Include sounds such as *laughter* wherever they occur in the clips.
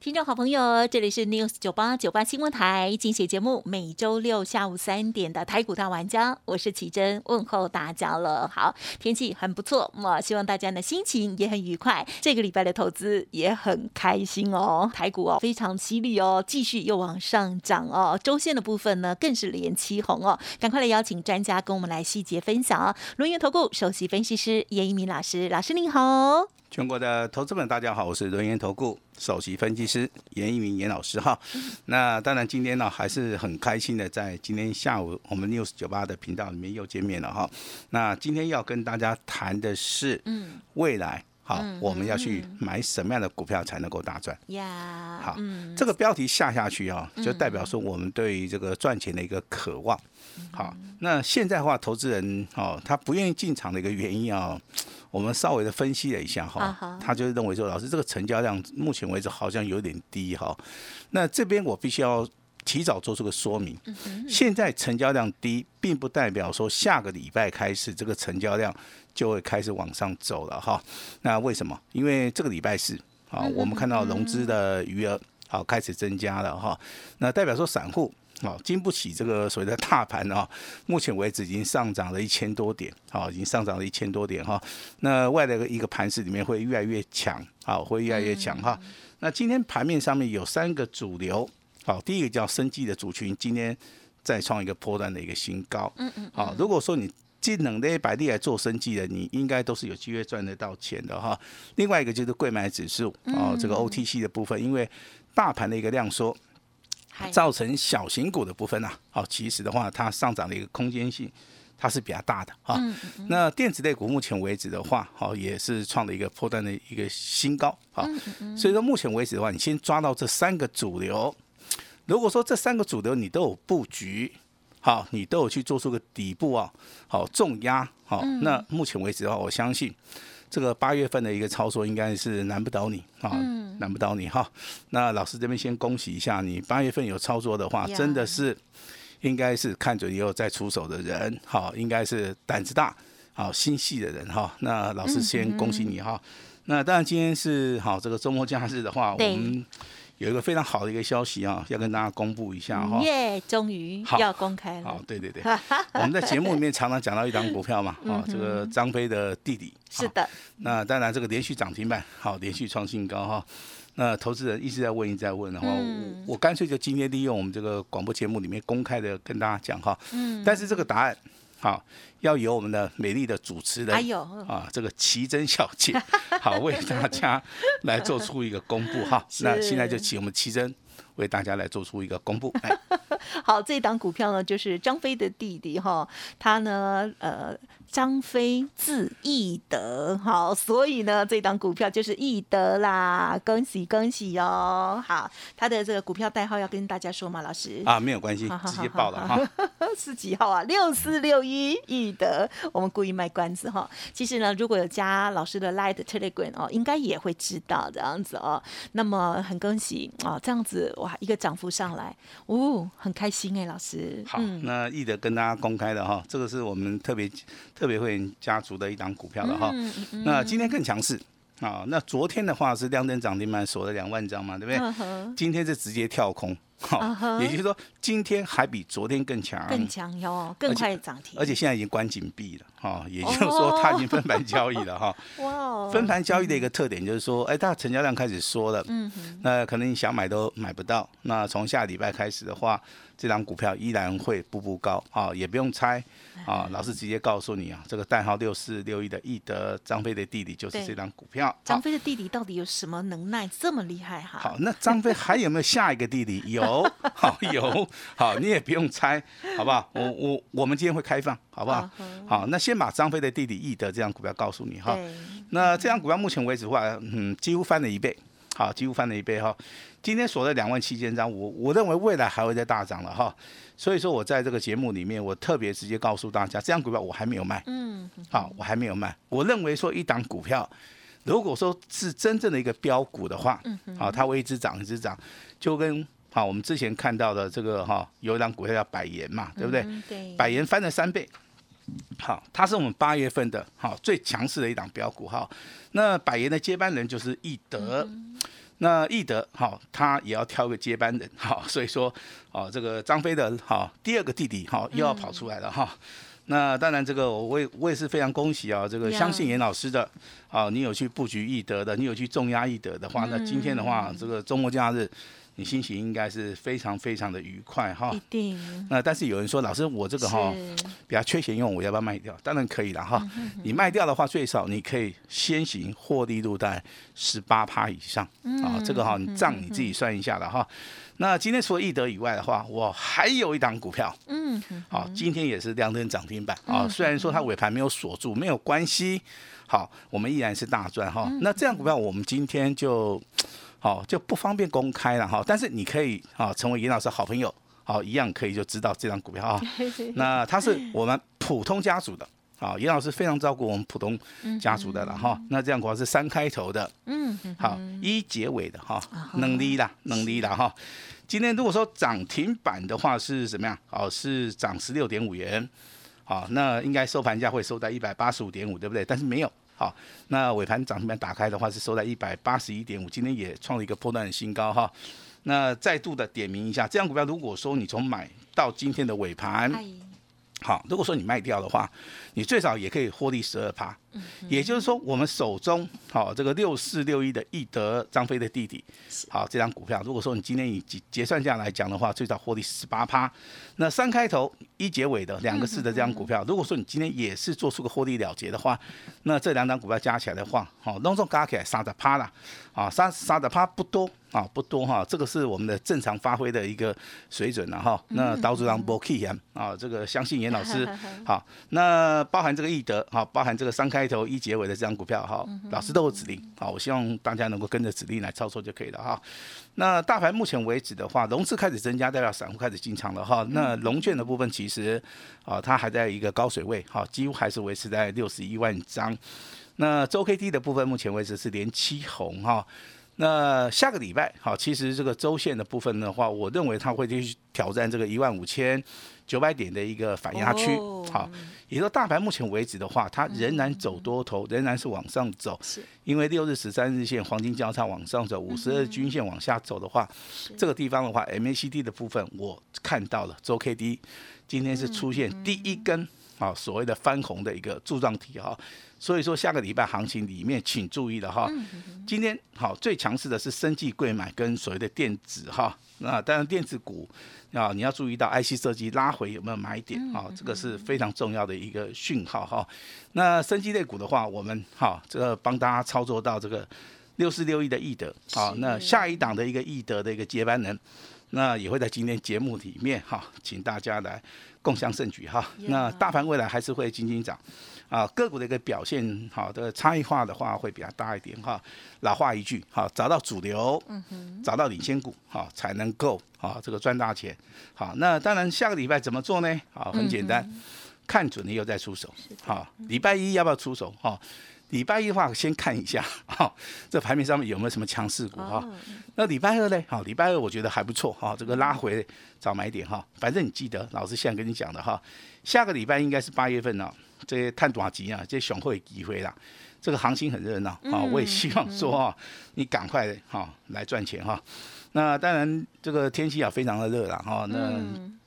听众好朋友，这里是 News 九八九八新闻台，精选节目，每周六下午三点的台股大玩家，我是奇珍，问候大家了。好，天气很不错，我希望大家呢心情也很愉快，这个礼拜的投资也很开心哦。台股哦非常犀利哦，继续又往上涨哦，周线的部分呢更是连七红哦。赶快来邀请专家跟我们来细节分享。轮圆投顾首席分析师叶一鸣老师，老师您好。全国的投资们，大家好，我是轮源投顾首席分析师严一鸣严老师哈。那当然今天呢还是很开心的，在今天下午我们 news 九八的频道里面又见面了哈。那今天要跟大家谈的是，嗯，未来好，我们要去买什么样的股票才能够大赚呀？好，这个标题下下去啊，就代表说我们对于这个赚钱的一个渴望。好，那现在的话，投资人哦，他不愿意进场的一个原因啊。我们稍微的分析了一下哈，他就认为说，老师这个成交量目前为止好像有点低哈。那这边我必须要提早做出个说明，现在成交量低，并不代表说下个礼拜开始这个成交量就会开始往上走了哈。那为什么？因为这个礼拜四啊，我们看到融资的余额好开始增加了哈，那代表说散户。好，经不起这个所谓的大盘啊，目前为止已经上涨了一千多点，好，已经上涨了一千多点哈。那外的一个盘势里面会越来越强，好，会越来越强哈。那今天盘面上面有三个主流，好，第一个叫生技的族群，今天再创一个波段的一个新高，嗯嗯，好，如果说你技能的百利来做生计的，你应该都是有机会赚得到钱的哈。另外一个就是贵买指数，哦，这个 OTC 的部分，因为大盘的一个量缩。造成小型股的部分呢，好，其实的话，它上涨的一个空间性，它是比较大的哈。那电子类股目前为止的话，好，也是创了一个破断的一个新高，好，所以说目前为止的话，你先抓到这三个主流。如果说这三个主流你都有布局，好，你都有去做出个底部啊，好重压，好，那目前为止的话，我相信。这个八月份的一个操作应该是难不倒你啊，难不倒你哈。那老师这边先恭喜一下你，八月份有操作的话，真的是应该是看准以后再出手的人，好，应该是胆子大、好心细的人哈。那老师先恭喜你哈。那当然今天是好这个周末假日的话，我们。有一个非常好的一个消息啊，要跟大家公布一下哈。耶，终于要公开了。好，对对对，*laughs* 我们在节目里面常常讲到一张股票嘛，啊，这个张飞的弟弟。是的。那当然，这个连续涨停板，好，连续创新高哈。那投资人一直在问，一直在问的话，我我干脆就今天利用我们这个广播节目里面公开的跟大家讲哈。嗯。但是这个答案。好，要由我们的美丽的主持人，啊，这个奇珍小姐，好 *laughs* 为大家来做出一个公布哈。*laughs* 那现在就请我们奇珍为大家来做出一个公布。*laughs* 好，这档股票呢，就是张飞的弟弟哈，他呢，呃。张飞字易德，好，所以呢，这档股票就是易德啦，恭喜恭喜哦！好，他的这个股票代号要跟大家说吗，老师？啊，没有关系，*laughs* 直接报了哈。*laughs* 是几号啊？六四六一易德，我们故意卖关子哈。其实呢，如果有加老师的 Light Telegram 哦，应该也会知道这样子哦。那么很恭喜啊，这样子哇，一个涨幅上来，哦，很开心哎，老师。好，那易德跟大家公开的哈，这个是我们特别。特别会员家族的一档股票了哈，那今天更强势啊！那昨天的话是亮灯涨停板锁了两万张嘛，对不对？今天是直接跳空。好，也就是说，今天还比昨天更强，更强哟，更快涨停，而且现在已经关紧闭了，哈，也就是说，它已经分盘交易了，哈。*laughs* 哇，分盘交易的一个特点就是说，哎，它成交量开始缩了，嗯那可能你想买都买不到。那从下礼拜开始的话，这张股票依然会步步高，啊，也不用猜，啊，老师直接告诉你啊，这个代号六四六一的易德张飞的弟弟就是这张股票。张飞的弟弟到底有什么能耐这么厉害哈？好，那张飞 *laughs* 还有没有下一个弟弟？有。*laughs* 有好有好，你也不用猜，好不好？我我我们今天会开放，好不好？好，那先把张飞的弟弟易德这张股票告诉你哈。那这张股票目前为止的话，嗯，几乎翻了一倍，好，几乎翻了一倍哈。今天锁在两万七千张，我我认为未来还会再大涨了哈。所以说我在这个节目里面，我特别直接告诉大家，这样股票我还没有卖，嗯，好，我还没有卖。我认为说一档股票，如果说是真正的一个标股的话，嗯，好，它会一直涨一直涨，就跟好我们之前看到的这个哈，有一档股票叫百元嘛，对不对？对，百元翻了三倍。好，它是我们八月份的好最强势的一档标股哈。那百元的接班人就是易德，那易德好，他也要挑个接班人好，所以说哦，这个张飞的好第二个弟弟好又要跑出来了哈。那当然这个我我也我也是非常恭喜啊，这个相信严老师的啊，你有去布局易德的，你有去重压易德的话，那今天的话这个周末假日。你心情应该是非常非常的愉快哈，一定。那但是有人说，老师我这个哈比较缺钱用，我要不要卖掉？当然可以了哈。你卖掉的话，最少你可以先行获利度在十八趴以上啊。这个哈，你账你自己算一下了哈。那今天除了易德以外的话，我还有一档股票，嗯，好，今天也是亮灯涨停板啊。虽然说它尾盘没有锁住，没有关系，好，我们依然是大赚哈。那这样股票我们今天就。好就不方便公开了哈，但是你可以啊成为严老师好朋友，好一样可以就知道这张股票啊。*laughs* 那它是我们普通家族的，好严老师非常照顾我们普通家族的了哈。那这样股票是三开头的，嗯，好一结尾的哈，能力啦能力啦哈。今天如果说涨停板的话是怎么样？哦是涨十六点五元，好那应该收盘价会收在一百八十五点五，对不对？但是没有。好，那尾盘涨停板打开的话是收在一百八十一点五，今天也创了一个破断的新高哈。那再度的点名一下，这样股票如果说你从买到今天的尾盘。好，如果说你卖掉的话，你最少也可以获利十二趴，也就是说，我们手中好这个六四六一的易德张飞的弟弟，好这张股票，如果说你今天以结结算价来讲的话，最少获利十八趴。那三开头一结尾的两个字的这张股票，如果说你今天也是做出个获利了结的话，那这两张股票加起来的话，好，隆重加起来三十趴啦，啊，三三十趴不多。啊，不多哈，这个是我们的正常发挥的一个水准了哈。那刀子让波 key 啊，这个相信严老师 *laughs* 好。那包含这个易德好，包含这个三开头一结尾的这张股票哈，老师都有指令好，我希望大家能够跟着指令来操作就可以了哈。那大盘目前为止的话，融资开始增加，代表散户开始进场了哈。那龙券的部分其实啊，它还在一个高水位哈，几乎还是维持在六十一万张。那周 K D 的部分，目前为止是连七红哈。那下个礼拜，好，其实这个周线的部分的话，我认为它会继续挑战这个一万五千九百点的一个反压区，好，也说大盘目前为止的话，它仍然走多头，仍然是往上走，是，因为六日十三日线黄金交叉往上走，五十日均线往下走的话，这个地方的话，MACD 的部分我看到了，周 K D 今天是出现第一根。啊，所谓的翻红的一个柱状体哈，所以说下个礼拜行情里面请注意了哈。今天好最强势的是生技贵买跟所谓的电子哈，那当然电子股啊你要注意到 IC 设计拉回有没有买点啊，这个是非常重要的一个讯号哈。那生技类股的话，我们哈这个帮大家操作到这个六四六一的易德啊，那下一档的一个易德的一个接班人，那也会在今天节目里面哈，请大家来。共享盛举哈，那大盘未来还是会轻轻涨，啊，个股的一个表现好的差异化的话会比较大一点哈。老话一句，哈，找到主流，找到领先股，哈，才能够啊这个赚大钱。好，那当然下个礼拜怎么做呢？好，很简单，看准了以后再出手。好，礼拜一要不要出手？哈。礼拜一的话，先看一下 *laughs* 哈，这盘面上面有没有什么强势股哈？那礼拜二呢？好，礼拜二我觉得还不错哈，这个拉回早买点哈。反正你记得，老师现在跟你讲的哈，下个礼拜应该是八月份了，这些探短期啊，这些熊会机会啦，这个行情很热闹啊。我也希望说啊，你赶快哈来赚钱哈。那当然，这个天气啊非常的热了哈，那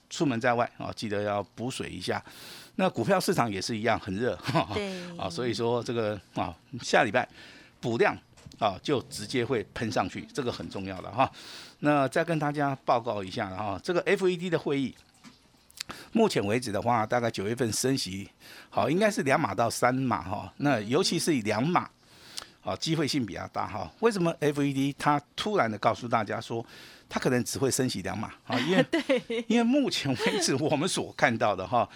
出门在外啊，记得要补水一下。那股票市场也是一样很热，*laughs* 对啊，所以说这个啊，下礼拜补量啊，就直接会喷上去，这个很重要的哈。那再跟大家报告一下哈，这个 FED 的会议，目前为止的话，大概九月份升息，好，应该是两码到三码哈。那尤其是以两码，好，机会性比较大哈。为什么 FED 它突然的告诉大家说？它可能只会升息两码 *laughs* 啊，因为因为目前为止 *laughs* 我们所看到的哈，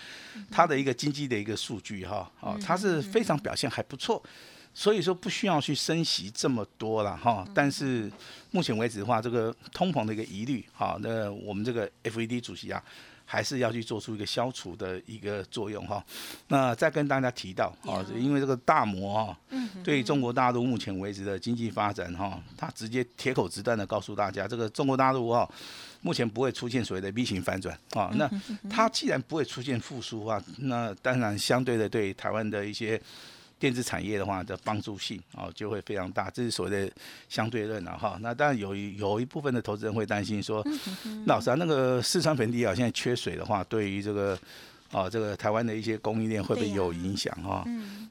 它的一个经济的一个数据哈，啊，它是非常表现还不错，所以说不需要去升息这么多了哈。但是目前为止的话，这个通膨的一个疑虑，哈，那我们这个 FED 主席啊。还是要去做出一个消除的一个作用哈。那再跟大家提到啊，因为这个大摩哈，对中国大陆目前为止的经济发展哈，他直接铁口直断的告诉大家，这个中国大陆哈，目前不会出现所谓的 V 型反转啊。那它既然不会出现复苏啊，那当然相对的对台湾的一些。电子产业的话的帮助性啊就会非常大，这是所谓的相对论了哈。那当然有有一部分的投资人会担心说，老师啊，那个四川盆地啊现在缺水的话，对于这个啊这个台湾的一些供应链会不会有影响哈？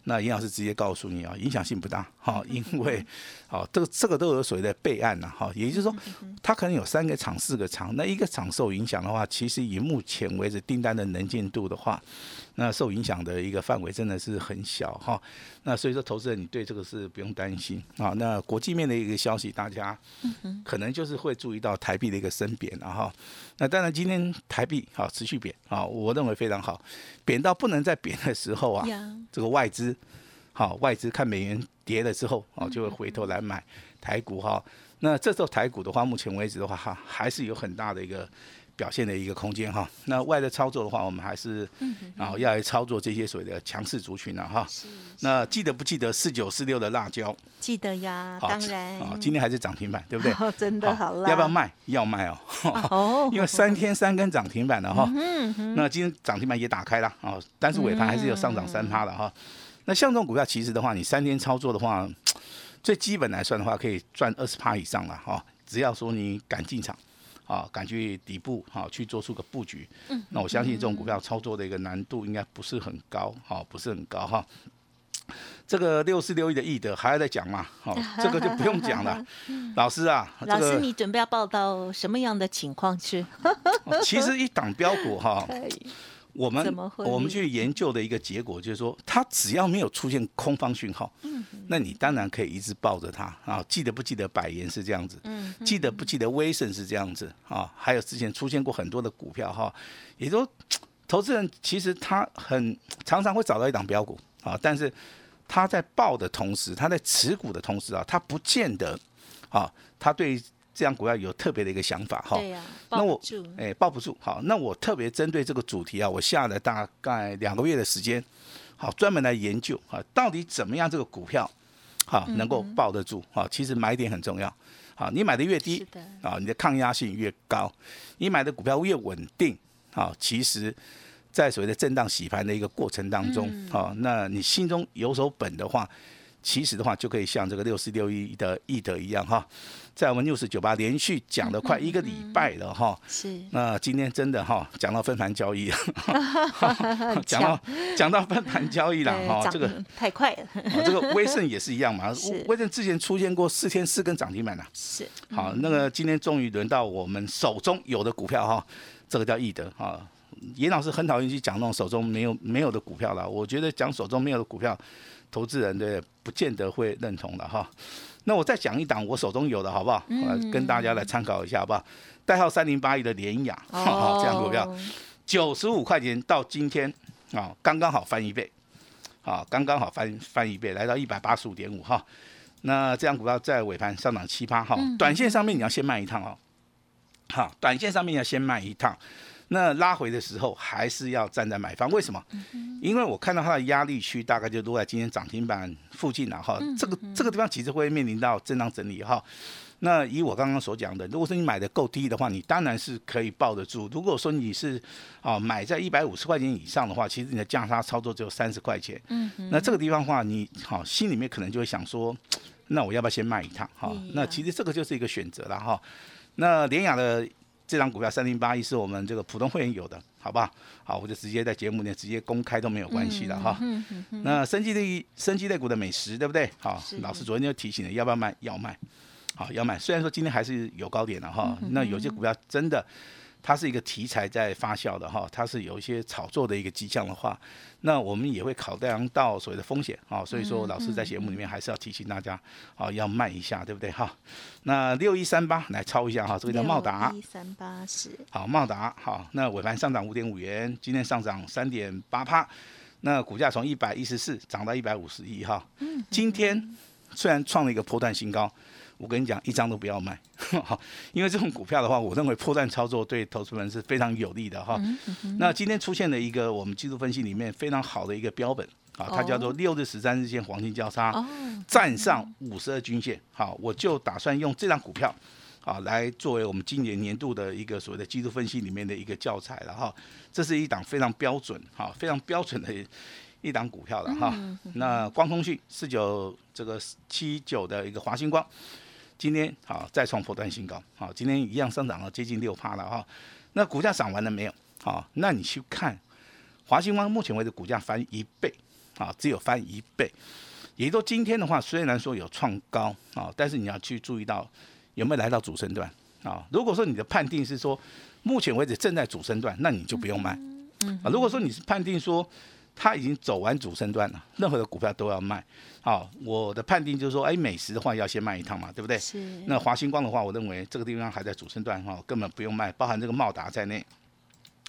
那严老师直接告诉你啊，影响性不大哈，因为好这个这个都有所谓的备案呐哈，也就是说它可能有三个厂四个厂，那一个厂受影响的话，其实以目前为止订单的能见度的话。那受影响的一个范围真的是很小哈，那所以说投资人你对这个是不用担心啊。那国际面的一个消息，大家可能就是会注意到台币的一个升贬了哈。那当然今天台币好持续贬啊，我认为非常好，贬到不能再贬的时候啊，这个外资好外资看美元跌了之后啊，就会回头来买台股哈。那这时候台股的话，目前为止的话哈，还是有很大的一个。表现的一个空间哈，那外的操作的话，我们还是然后要来操作这些所谓的强势族群了哈。那记得不记得四九四六的辣椒？记得呀，当然。啊，今天还是涨停板，对不对？*laughs* 真的好要不要卖？要卖哦。哦。*laughs* 因为三天三根涨停板了哈。嗯那今天涨停板也打开了啊，但是尾盘还是有上涨三趴的哈。那像这种股票，其实的话，你三天操作的话，*tsk* 最基本来算的话，可以赚二十趴以上了哈。只要说你敢进场。啊，敢去底部哈去做出个布局，嗯，那我相信这种股票操作的一个难度应该不是很高，哈，不是很高哈。这个六四六亿的易德还要再讲嘛？好，*laughs* 这个就不用讲了。老师啊，老师你准备要报道什么样的情况去？*laughs* 其实一档标股哈。我们我们去研究的一个结果就是说，它只要没有出现空方讯号，那你当然可以一直抱着它啊。记得不记得百元是这样子？记得不记得威盛是这样子啊？还有之前出现过很多的股票哈，也就投资人其实他很常常会找到一档标股啊，但是他在报的同时，他在持股的同时啊，他不见得啊，他对。这样股票有特别的一个想法哈，那我哎抱不住。好，那我特别针对这个主题啊，我下了大概两个月的时间，好专门来研究啊，到底怎么样这个股票好能够抱得住啊？其实买点很重要，好你买的越低啊，你的抗压性越高，你买的股票越稳定啊，其实，在所谓的震荡洗盘的一个过程当中啊，那你心中有手本的话。其实的话，就可以像这个六四六一的易德一样哈，在我们六四九八连续讲了快一个礼拜了哈。是。那今天真的哈，讲到分盘交易 *laughs* 了，讲到讲到分盘交易了哈，这个太快了。这个威盛也是一样嘛，*laughs* 威盛之前出现过四天四根涨停板了。是。好，那个今天终于轮到我们手中有的股票哈，这个叫易德哈。严老师很讨厌去讲那种手中没有没有的股票了，我觉得讲手中没有的股票。投资人对不见得会认同的哈，那我再讲一档我手中有的好不好？跟大家来参考一下好不好？代号三零八一的联雅，这样股票九十五块钱到今天啊，刚刚好翻一倍，啊，刚刚好翻翻一倍，来到一百八十五点五哈。那这样股票在尾盘上涨七八哈，短线上面你要先卖一趟哦，好，短线上面要先卖一趟。那拉回的时候还是要站在买方，为什么？因为我看到它的压力区大概就落在今天涨停板附近了哈。这个这个地方其实会面临到震荡整理哈。那以我刚刚所讲的，如果说你买的够低的话，你当然是可以抱得住。如果说你是啊买在一百五十块钱以上的话，其实你的价差操作只有三十块钱。嗯那这个地方的话，你好心里面可能就会想说，那我要不要先卖一趟？哈，那其实这个就是一个选择了哈。那联雅的。这张股票三零八一是我们这个普通会员有的，好不好？好，我就直接在节目里直接公开都没有关系的哈。那生机类、生机类股的美食，对不对？好，老师昨天就提醒了，要不要卖？要卖。好，要卖。虽然说今天还是有高点的哈，那有些股票真的。它是一个题材在发酵的哈，它是有一些炒作的一个迹象的话，那我们也会考量到所谓的风险啊，所以说老师在节目里面还是要提醒大家啊，要慢一下，对不对哈？那六一三八来抄一下哈，这个叫茂达。一三八是。好，茂达好，那尾盘上涨五点五元，今天上涨三点八帕。那股价从一百一十四涨到一百五十一哈。今天虽然创了一个波段新高，我跟你讲，一张都不要卖，*laughs* 因为这种股票的话，我认为破绽操作对投资人是非常有利的哈。那今天出现了一个我们技术分析里面非常好的一个标本。啊，它叫做六日十三日线黄金交叉，站上五十二均线。好，我就打算用这张股票，啊来作为我们今年年度的一个所谓的技术分析里面的一个教材了哈。这是一档非常标准，哈，非常标准的一档股票了哈。那光通讯四九这个七九的一个华星光，今天好再创破断新高，好，今天一样上涨了接近六趴了哈。那股价涨完了没有？好，那你去看华兴光，目前为止股价翻一倍。啊，只有翻一倍，也就今天的话，虽然说有创高啊，但是你要去注意到有没有来到主升段啊。如果说你的判定是说目前为止正在主升段，那你就不用卖。嗯。啊，如果说你是判定说它已经走完主升段了，任何的股票都要卖。好，我的判定就是说，哎，美食的话要先卖一趟嘛，对不对？是。那华星光的话，我认为这个地方还在主升段哈，根本不用卖，包含这个茂达在内。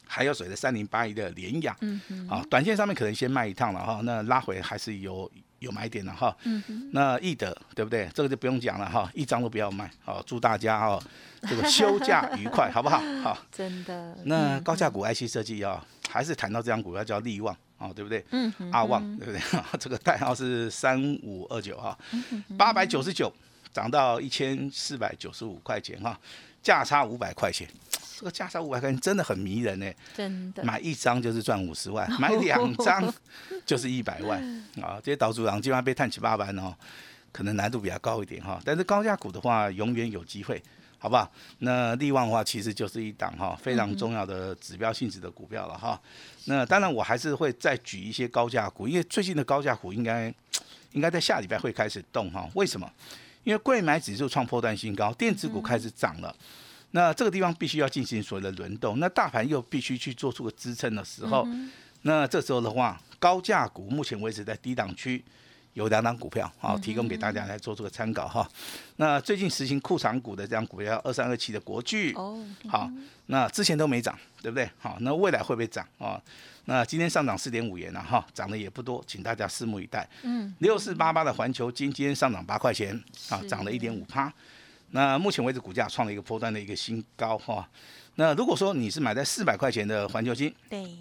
还有谁的三零八一的联雅，嗯嗯，啊，短线上面可能先卖一趟了哈，那拉回还是有有买点的哈，嗯那易德对不对？这个就不用讲了哈，一张都不要卖，好，祝大家哦这个休假愉快，好不好？好，*laughs* 真的。那高价股 IC 设计啊，还是谈到这张股票叫利旺啊，对不对？嗯阿旺对不对？*laughs* 这个代号是三五二九哈，八百九十九涨到一千四百九十五块钱哈，价差五百块钱。这个价差五百块钱真的很迷人呢，真的买一张就是赚五十万，买两张 *laughs* 就是一百万啊！这些岛主郎基本上被探七八班哦，可能难度比较高一点哈。但是高价股的话，永远有机会，好不好？那利旺的话，其实就是一档哈非常重要的指标性质的股票了哈。那当然我还是会再举一些高价股，因为最近的高价股应该应该在下礼拜会开始动哈。为什么？因为贵买指数创破断新高，电子股开始涨了。那这个地方必须要进行所谓的轮动，那大盘又必须去做出个支撑的时候，那这时候的话，高价股目前为止在低档区有两档股票，好提供给大家来做这个参考哈。那最近实行库藏股的这张股票二三二七的国巨，哦，好，那之前都没涨，对不对？好，那未来会不会涨啊？那今天上涨四点五元了哈，涨的也不多，请大家拭目以待。嗯，六四八八的环球金今天上涨八块钱，啊，涨了一点五趴。那目前为止，股价创了一个波段的一个新高哈。那如果说你是买在四百块钱的环球金，对，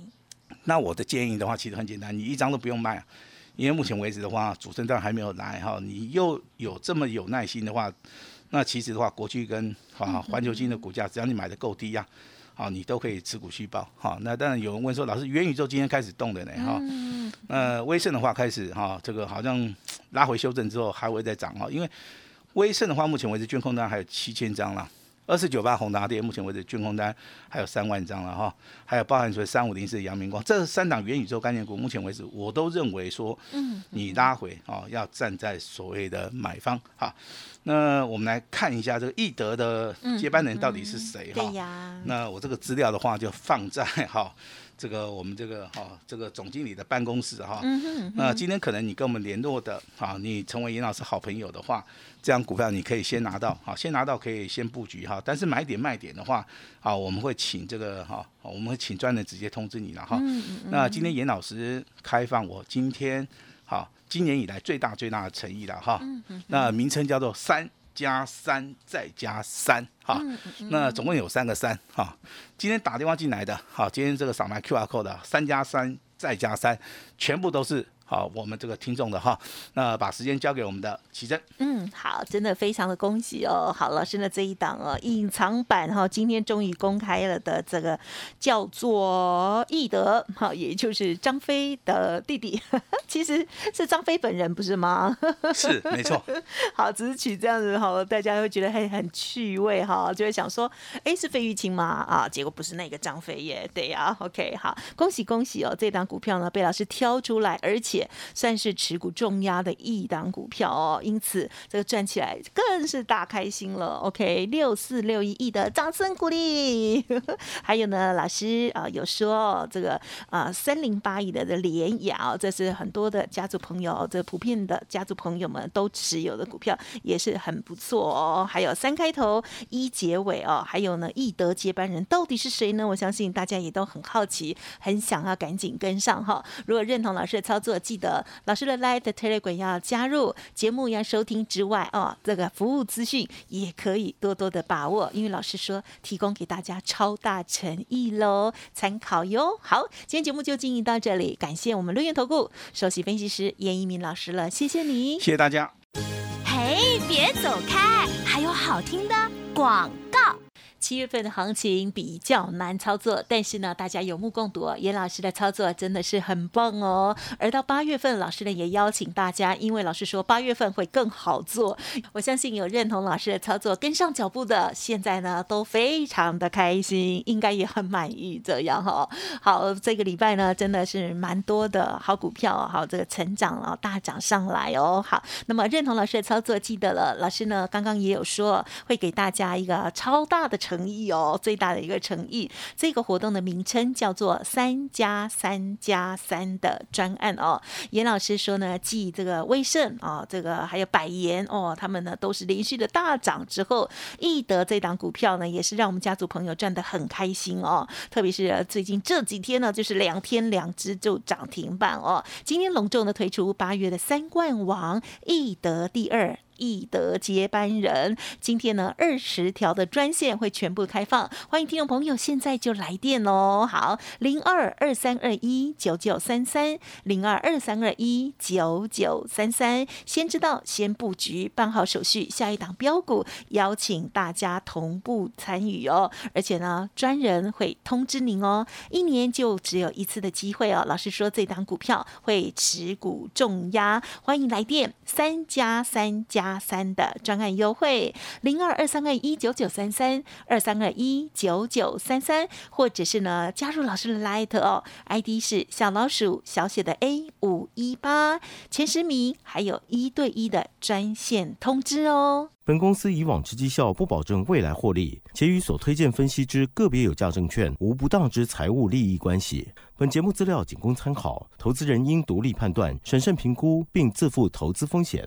那我的建议的话，其实很简单，你一张都不用卖，因为目前为止的话，主升段还没有来哈。你又有这么有耐心的话，那其实的话，国巨跟啊环球金的股价，只要你买的够低呀，好，你都可以持股续报。好，那当然有人问说，老师，元宇宙今天开始动的呢哈？那威盛的话开始哈，这个好像拉回修正之后还会再涨哈，因为。威盛的话，目前为止券空单还有七千张了。二四九八宏达电，目前为止军空单还有三万张了哈。还有包含说三五零四阳明光，这三档元宇宙概念股，目前为止我都认为说，嗯，你拉回哦，要站在所谓的买方哈。那我们来看一下这个易德的接班人到底是谁哈？对呀。那我这个资料的话就放在哈。这个我们这个哈，这个总经理的办公室哈，那今天可能你跟我们联络的啊，你成为严老师好朋友的话，这样股票你可以先拿到，好，先拿到可以先布局哈。但是买点卖点的话，啊，我们会请这个哈，我们会请专人直接通知你了哈。那今天严老师开放我今天好，今年以来最大最大的诚意了哈。那名称叫做三。加三再加三，哈，那总共有三个三，哈。今天打电话进来的，好，今天这个扫描 Q R code 的三加三再加三，全部都是。好，我们这个听众的哈，那把时间交给我们的奇珍。嗯，好，真的非常的恭喜哦。好，老师的这一档哦，隐藏版哈，今天终于公开了的这个叫做易德，好，也就是张飞的弟弟，*laughs* 其实是张飞本人，不是吗？是，没错。*laughs* 好，只是取这样子哈，大家会觉得很很趣味哈，就会想说，哎，是费玉清吗？啊，结果不是那个张飞耶，对呀。OK，好，恭喜恭喜哦，这档股票呢被老师挑出来，而且。且算是持股重压的一档股票哦，因此这个赚起来更是大开心了。OK，六四六一亿的掌声鼓励。*laughs* 还有呢，老师啊有说这个啊三零八亿的的联雅，这是很多的家族朋友，这普遍的家族朋友们都持有的股票，也是很不错哦。还有三开头一结尾哦，还有呢易德接班人到底是谁呢？我相信大家也都很好奇，很想要赶紧跟上哈。如果认同老师的操作，记得老师的 Live Telegram 要加入，节目要收听之外哦，这个服务资讯也可以多多的把握，因为老师说提供给大家超大诚意喽，参考哟。好，今天节目就进行到这里，感谢我们陆源投顾首席分析师严一鸣老师了，谢谢你，谢谢大家。嘿，别走开，还有好听的广告。七月份的行情比较难操作，但是呢，大家有目共睹，严老师的操作真的是很棒哦。而到八月份，老师呢也邀请大家，因为老师说八月份会更好做，我相信有认同老师的操作、跟上脚步的，现在呢都非常的开心，应该也很满意这样哈。好，这个礼拜呢真的是蛮多的好股票，好这个成长啊大涨上来哦。好，那么认同老师的操作，记得了，老师呢刚刚也有说会给大家一个超大的成。诚意哦，最大的一个诚意。这个活动的名称叫做“三加三加三”的专案哦。严老师说呢，继这个威盛啊，这个还有百元哦，他们呢都是连续的大涨之后，易德这档股票呢，也是让我们家族朋友赚得很开心哦。特别是最近这几天呢，就是两天两只就涨停板哦。今天隆重的推出八月的三冠王易德第二。易德接班人，今天呢二十条的专线会全部开放，欢迎听众朋友现在就来电哦。好，零二二三二一九九三三，零二二三二一九九三三，先知道先布局，办好手续，下一档标股邀请大家同步参与哦。而且呢，专人会通知您哦，一年就只有一次的机会哦。老师说这档股票会持股重压，欢迎来电三加三加。八三的专案优惠，零二二三二一九九三三二三二一九九三三，或者是呢加入老师的 Light 哦，ID 是小老鼠小写的 A 五一八，前十名还有一对一的专线通知哦。本公司以往之绩效不保证未来获利，且与所推荐分析之个别有价证券无不当之财务利益关系。本节目资料仅供参考，投资人应独立判断、审慎评估，并自负投资风险。